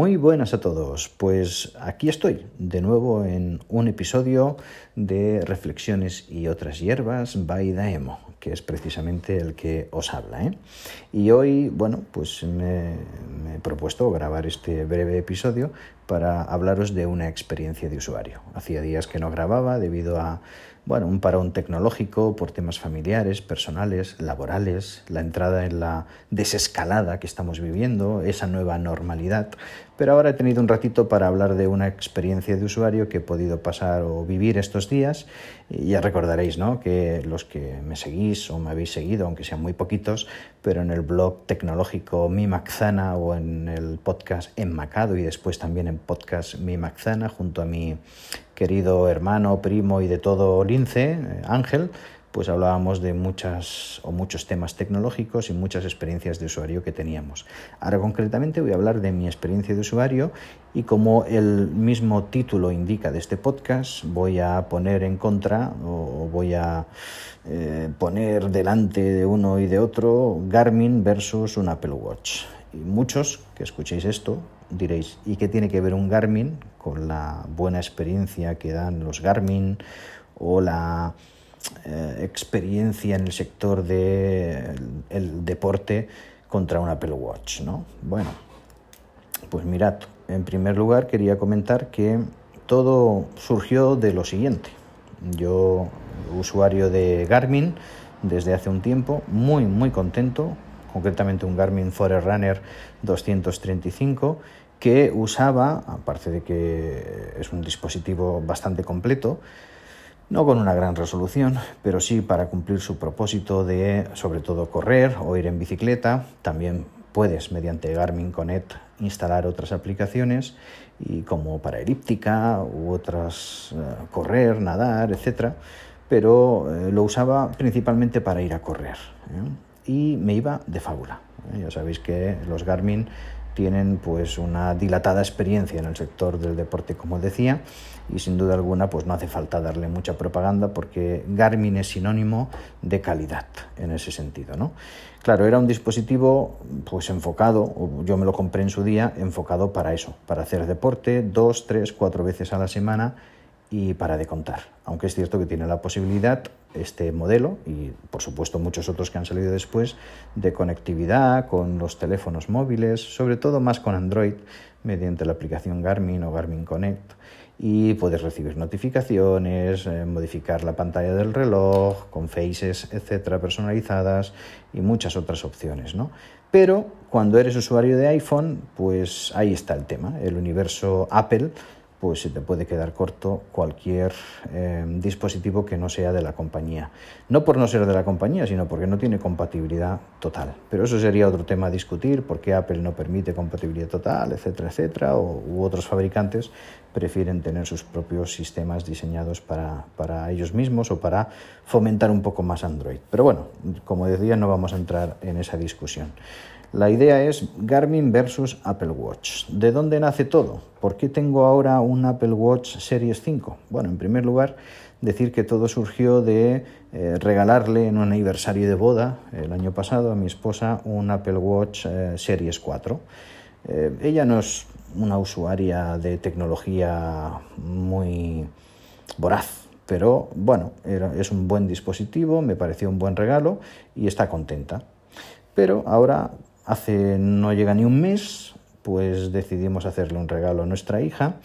Muy buenas a todos. Pues aquí estoy de nuevo en un episodio de Reflexiones y otras hierbas by Daemo, que es precisamente el que os habla. ¿eh? Y hoy, bueno, pues me, he propuesto grabar este breve episodio para hablaros de una experiencia de usuario. Hacía días que no grababa debido a bueno, un parón tecnológico por temas familiares, personales, laborales, la entrada en la desescalada que estamos viviendo, esa nueva normalidad. Pero ahora he tenido un ratito para hablar de una experiencia de usuario que he podido pasar o vivir estos días. Ya recordaréis, ¿no? Que los que me seguís o me habéis seguido, aunque sean muy poquitos, pero en el blog tecnológico Mi Maxana o en el podcast Enmacado y después también en podcast Mi Maxana junto a mi querido hermano, primo y de todo lince, eh, Ángel, pues hablábamos de muchas o muchos temas tecnológicos y muchas experiencias de usuario que teníamos. Ahora concretamente voy a hablar de mi experiencia de usuario y como el mismo título indica de este podcast, voy a poner en contra o voy a eh, poner delante de uno y de otro Garmin versus un Apple Watch. Y muchos que escuchéis esto diréis, ¿y qué tiene que ver un Garmin con la buena experiencia que dan los Garmin o la eh, experiencia en el sector del el deporte contra un Apple Watch? ¿no? Bueno, pues mirad, en primer lugar quería comentar que todo surgió de lo siguiente. Yo, usuario de Garmin desde hace un tiempo, muy, muy contento concretamente un Garmin Forerunner 235, que usaba, aparte de que es un dispositivo bastante completo, no con una gran resolución, pero sí para cumplir su propósito de, sobre todo, correr o ir en bicicleta. También puedes, mediante Garmin Connect, instalar otras aplicaciones y como para elíptica u otras, eh, correr, nadar, etc. Pero eh, lo usaba principalmente para ir a correr. ¿eh? y me iba de fábula. Ya sabéis que los Garmin tienen pues una dilatada experiencia en el sector del deporte, como decía, y sin duda alguna pues no hace falta darle mucha propaganda porque Garmin es sinónimo de calidad en ese sentido, ¿no? Claro, era un dispositivo pues enfocado, yo me lo compré en su día, enfocado para eso, para hacer deporte dos, tres, cuatro veces a la semana y para de contar. Aunque es cierto que tiene la posibilidad este modelo y por supuesto muchos otros que han salido después de conectividad con los teléfonos móviles, sobre todo más con Android mediante la aplicación Garmin o Garmin Connect y puedes recibir notificaciones, eh, modificar la pantalla del reloj con faces, etcétera, personalizadas y muchas otras opciones, ¿no? Pero cuando eres usuario de iPhone, pues ahí está el tema, el universo Apple pues se te puede quedar corto cualquier eh, dispositivo que no sea de la compañía. No por no ser de la compañía, sino porque no tiene compatibilidad total. Pero eso sería otro tema a discutir, por qué Apple no permite compatibilidad total, etcétera, etcétera, o, u otros fabricantes prefieren tener sus propios sistemas diseñados para, para ellos mismos o para fomentar un poco más Android. Pero bueno, como decía, no vamos a entrar en esa discusión. La idea es Garmin versus Apple Watch. ¿De dónde nace todo? ¿Por qué tengo ahora un Apple Watch Series 5? Bueno, en primer lugar, decir que todo surgió de eh, regalarle en un aniversario de boda el año pasado a mi esposa un Apple Watch eh, Series 4. Eh, ella no es una usuaria de tecnología muy voraz, pero bueno, es un buen dispositivo, me pareció un buen regalo y está contenta. Pero ahora Hace no llega ni un mes, pues decidimos hacerle un regalo a nuestra hija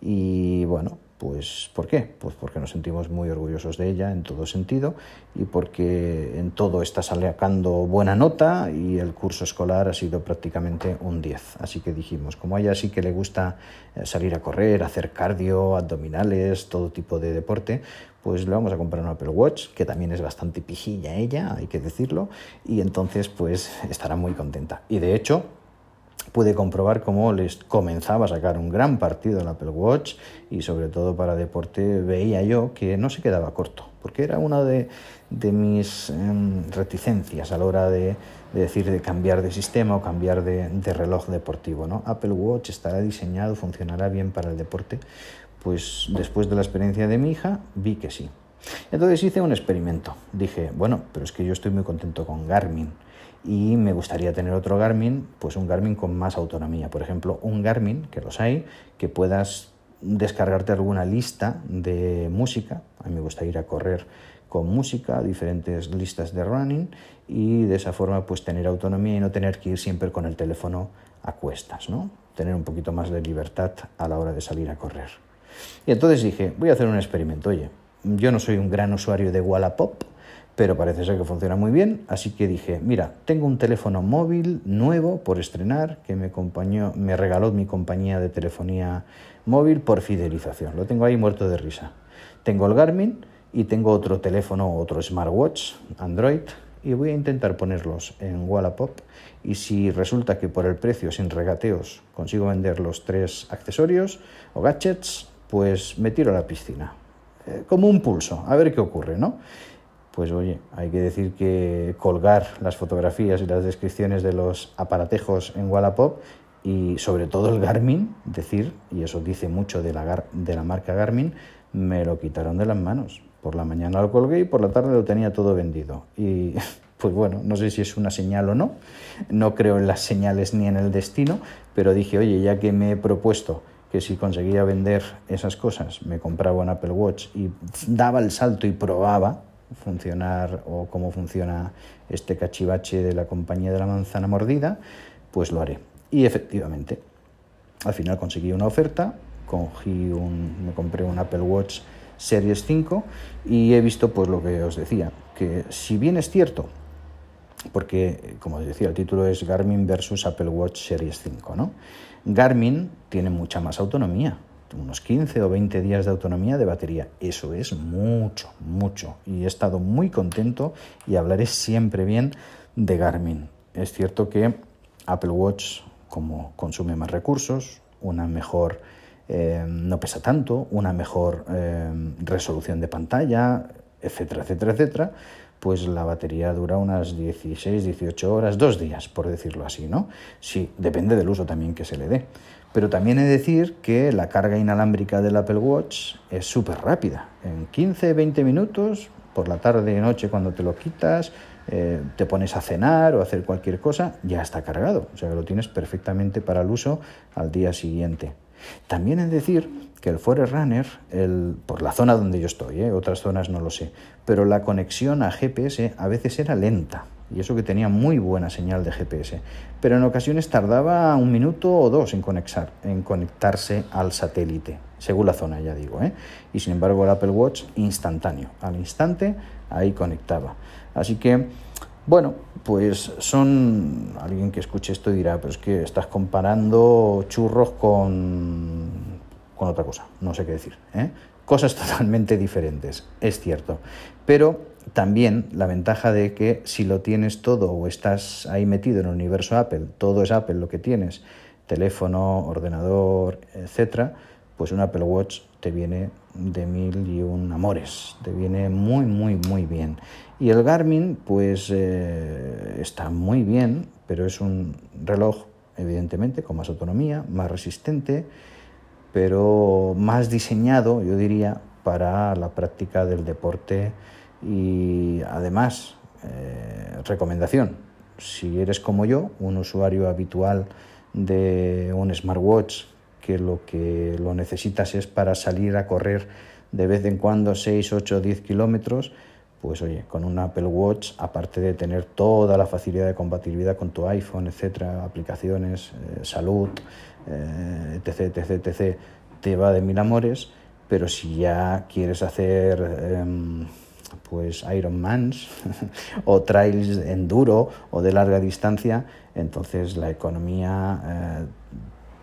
y bueno, pues ¿por qué? Pues porque nos sentimos muy orgullosos de ella en todo sentido y porque en todo está sacando buena nota y el curso escolar ha sido prácticamente un 10. Así que dijimos, como a ella sí que le gusta eh, salir a correr, hacer cardio, abdominales, todo tipo de deporte, pues le vamos a comprar un Apple Watch, que también es bastante pijilla ella, hay que decirlo, y entonces pues estará muy contenta. Y de hecho, pude comprobar cómo les comenzaba a sacar un gran partido el Apple Watch y sobre todo para deporte veía yo que no se quedaba corto, porque era una de, mis em, reticencias a la hora de, decir de cambiar de sistema o cambiar de, reloj deportivo. ¿no? Apple Watch estará diseñado, funcionará bien para el deporte, pues después de la experiencia de mi hija vi que sí. Entonces hice un experimento. Dije, bueno, pero es que yo estoy muy contento con Garmin y me gustaría tener otro Garmin, pues un Garmin con más autonomía. Por ejemplo, un Garmin, que los hay, que puedas descargarte alguna lista de música. A mí me gusta ir a correr con música, diferentes listas de running y de esa forma pues tener autonomía y no tener que ir siempre con el teléfono a cuestas, ¿no? Tener un poquito más de libertad a la hora de salir a correr. Y entonces dije, voy a hacer un experimento. Oye, yo no soy un gran usuario de Wallapop, pero parece ser que funciona muy bien, así que dije, mira, tengo un teléfono móvil nuevo por estrenar que me, me regaló mi compañía de telefonía móvil por fidelización. Lo tengo ahí muerto de risa. Tengo el Garmin y tengo otro teléfono, otro smartwatch, Android, y voy a intentar ponerlos en Wallapop y si resulta que por el precio sin regateos consigo vender los tres accesorios o gadgets, pues me tiro a la piscina. Eh, como un pulso, a ver qué ocurre, ¿no? pues oye, hay que decir que colgar las fotografías y las descripciones de los aparatejos en Wallapop y sobre todo el Garmin, decir, y eso dice mucho de la, de la marca Garmin, me lo quitaron de las manos. Por la mañana lo colgué y por la tarde lo tenía todo vendido. Y pues bueno, no sé si es una señal o no, no creo en las señales ni en el destino, pero dije, oye, ya que me he propuesto que si conseguía vender esas cosas, me compraba un Apple Watch y daba el salto y probaba, funcionar o cómo funciona este cachivache de la compañía de la manzana mordida, pues lo haré. Y efectivamente, al final conseguí una oferta, cogí un, me compré un Apple Watch Series 5 y he visto pues lo que os decía, que si bien es cierto, porque como os decía, el título es Garmin versus Apple Watch Series 5, ¿no? Garmin tiene mucha más autonomía, unos 15 o 20 días de autonomía de batería. Eso es mucho, mucho. Y he estado muy contento y hablaré siempre bien de Garmin. Es cierto que Apple Watch, como consume más recursos, una mejor, eh, no pesa tanto, una mejor eh, resolución de pantalla, etcétera, etcétera, etcétera, pues la batería dura unas 16, 18 horas, dos días, por decirlo así, ¿no? Sí, depende del uso también que se le dé. Pero también he de decir que la carga inalámbrica del Apple Watch es súper rápida. En 15-20 minutos, por la tarde noche cuando te lo quitas, eh, te pones a cenar o a hacer cualquier cosa, ya está cargado. O sea que lo tienes perfectamente para el uso al día siguiente. También de decir que el Forerunner, el, por la zona donde yo estoy, ¿eh? otras zonas no lo sé, pero la conexión a GPS a veces era lenta y eso que tenía muy buena señal de GPS, pero en ocasiones tardaba un minuto o dos en, conectar, en conectarse al satélite, según la zona, ya digo, ¿eh? y sin embargo el Apple Watch instantáneo, al instante ahí conectaba. Así que, bueno, pues son, alguien que escuche esto dirá, pero es que estás comparando churros con, con otra cosa, no sé qué decir, ¿eh? cosas totalmente diferentes, es cierto, pero también la ventaja de que si lo tienes todo o estás ahí metido en el universo Apple, todo es Apple lo que tienes, teléfono, ordenador, etcétera, pues un Apple Watch te viene de mil y un amores, te viene muy, muy, muy bien. Y el Garmin, pues eh, está muy bien, pero es un reloj, evidentemente, con más autonomía, más resistente, pero más diseñado, yo diría, para la práctica del deporte y además, eh, recomendación, si eres como yo, un usuario habitual de un smartwatch que lo que lo necesitas es para salir a correr de vez en cuando 6, 8, 10 kilómetros, pues oye, con un Apple Watch, aparte de tener toda la facilidad de compatibilidad con tu iPhone, etcétera, aplicaciones, eh, salud, eh, etc, etc, etc, te va de mil amores, pero si ya quieres hacer em, pues Ironmans o trails enduro o de larga distancia, entonces la economía eh,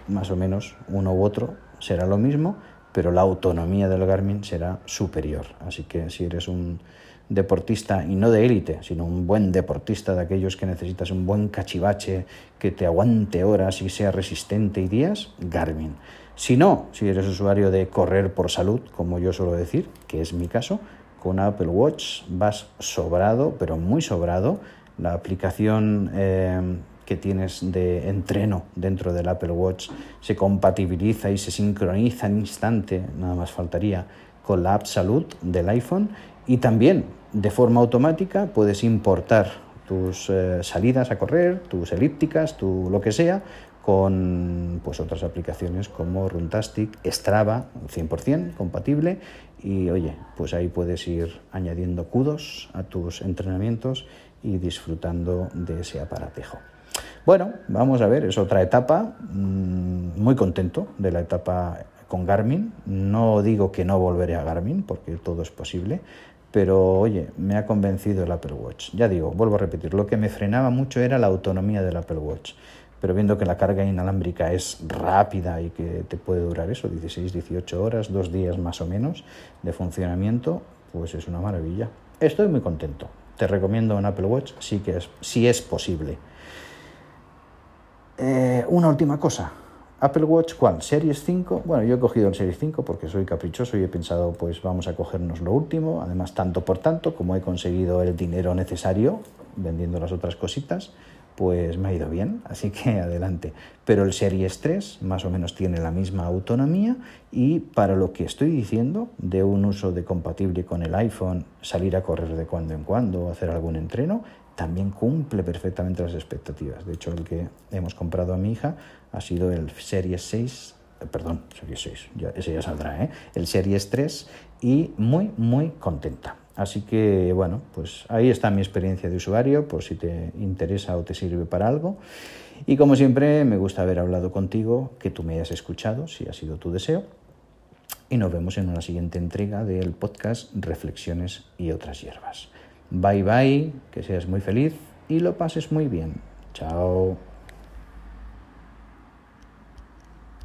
más o menos uno u otro será lo mismo, pero la autonomía del Garmin será superior. Así que si eres un deportista, y no de élite, sino un buen deportista de aquellos que necesitas un buen cachivache que te aguante horas y sea resistente y días, Garmin. Si no, si eres usuario de correr por salud, como yo suelo decir, que es mi caso, con Apple Watch vas sobrado, pero muy sobrado. La aplicación eh, que tienes de entreno dentro del Apple Watch se compatibiliza y se sincroniza en instante, nada más faltaría, con la app Salud del iPhone Y también de forma automática puedes importar tus eh, salidas a correr, tus elípticas, tu lo que sea, con pues, otras aplicaciones como Runtastic, Strava, 100% compatible. Y oye, pues ahí puedes ir añadiendo kudos a tus entrenamientos y disfrutando de ese aparatejo. Bueno, vamos a ver, es otra etapa, mm, muy contento de la etapa con Garmin. No digo que no volveré a Garmin, porque todo es posible, pero oye, me ha convencido el Apple Watch. Ya digo, vuelvo a repetir, lo que me frenaba mucho era la autonomía del Apple Watch. Pero viendo que la carga inalámbrica es rápida y que te puede durar eso, 16, 18 horas, dos días más o menos de funcionamiento, pues es una maravilla. Estoy muy contento. Te recomiendo un Apple Watch sí que es, si es posible. Eh, una última cosa. Apple Watch, ¿cuál? ¿Series 5? Bueno, yo he cogido el Series 5 porque soy caprichoso y he pensado, pues vamos a cogernos lo último. Además, tanto por tanto, como he conseguido el dinero necesario vendiendo las otras cositas, pues me ha ido bien, así que adelante. Pero el Series 3 más o menos tiene la misma autonomía y para lo que estoy diciendo de un uso de compatible con el iPhone, salir a correr de cuando en cuando, hacer algún entreno, también cumple perfectamente las expectativas. De hecho, el que hemos comprado a mi hija ha sido el Series 6, eh, perdón, Series 6, ya, ese ya saldrá, ¿eh? el Series 3 y muy, muy contenta. Así que bueno, pues ahí está mi experiencia de usuario, por si te interesa o te sirve para algo. Y como siempre, me gusta haber hablado contigo, que tú me hayas escuchado, si ha sido tu deseo. Y nos vemos en una siguiente entrega del podcast Reflexiones y otras hierbas. Bye bye, que seas muy feliz y lo pases muy bien. Chao.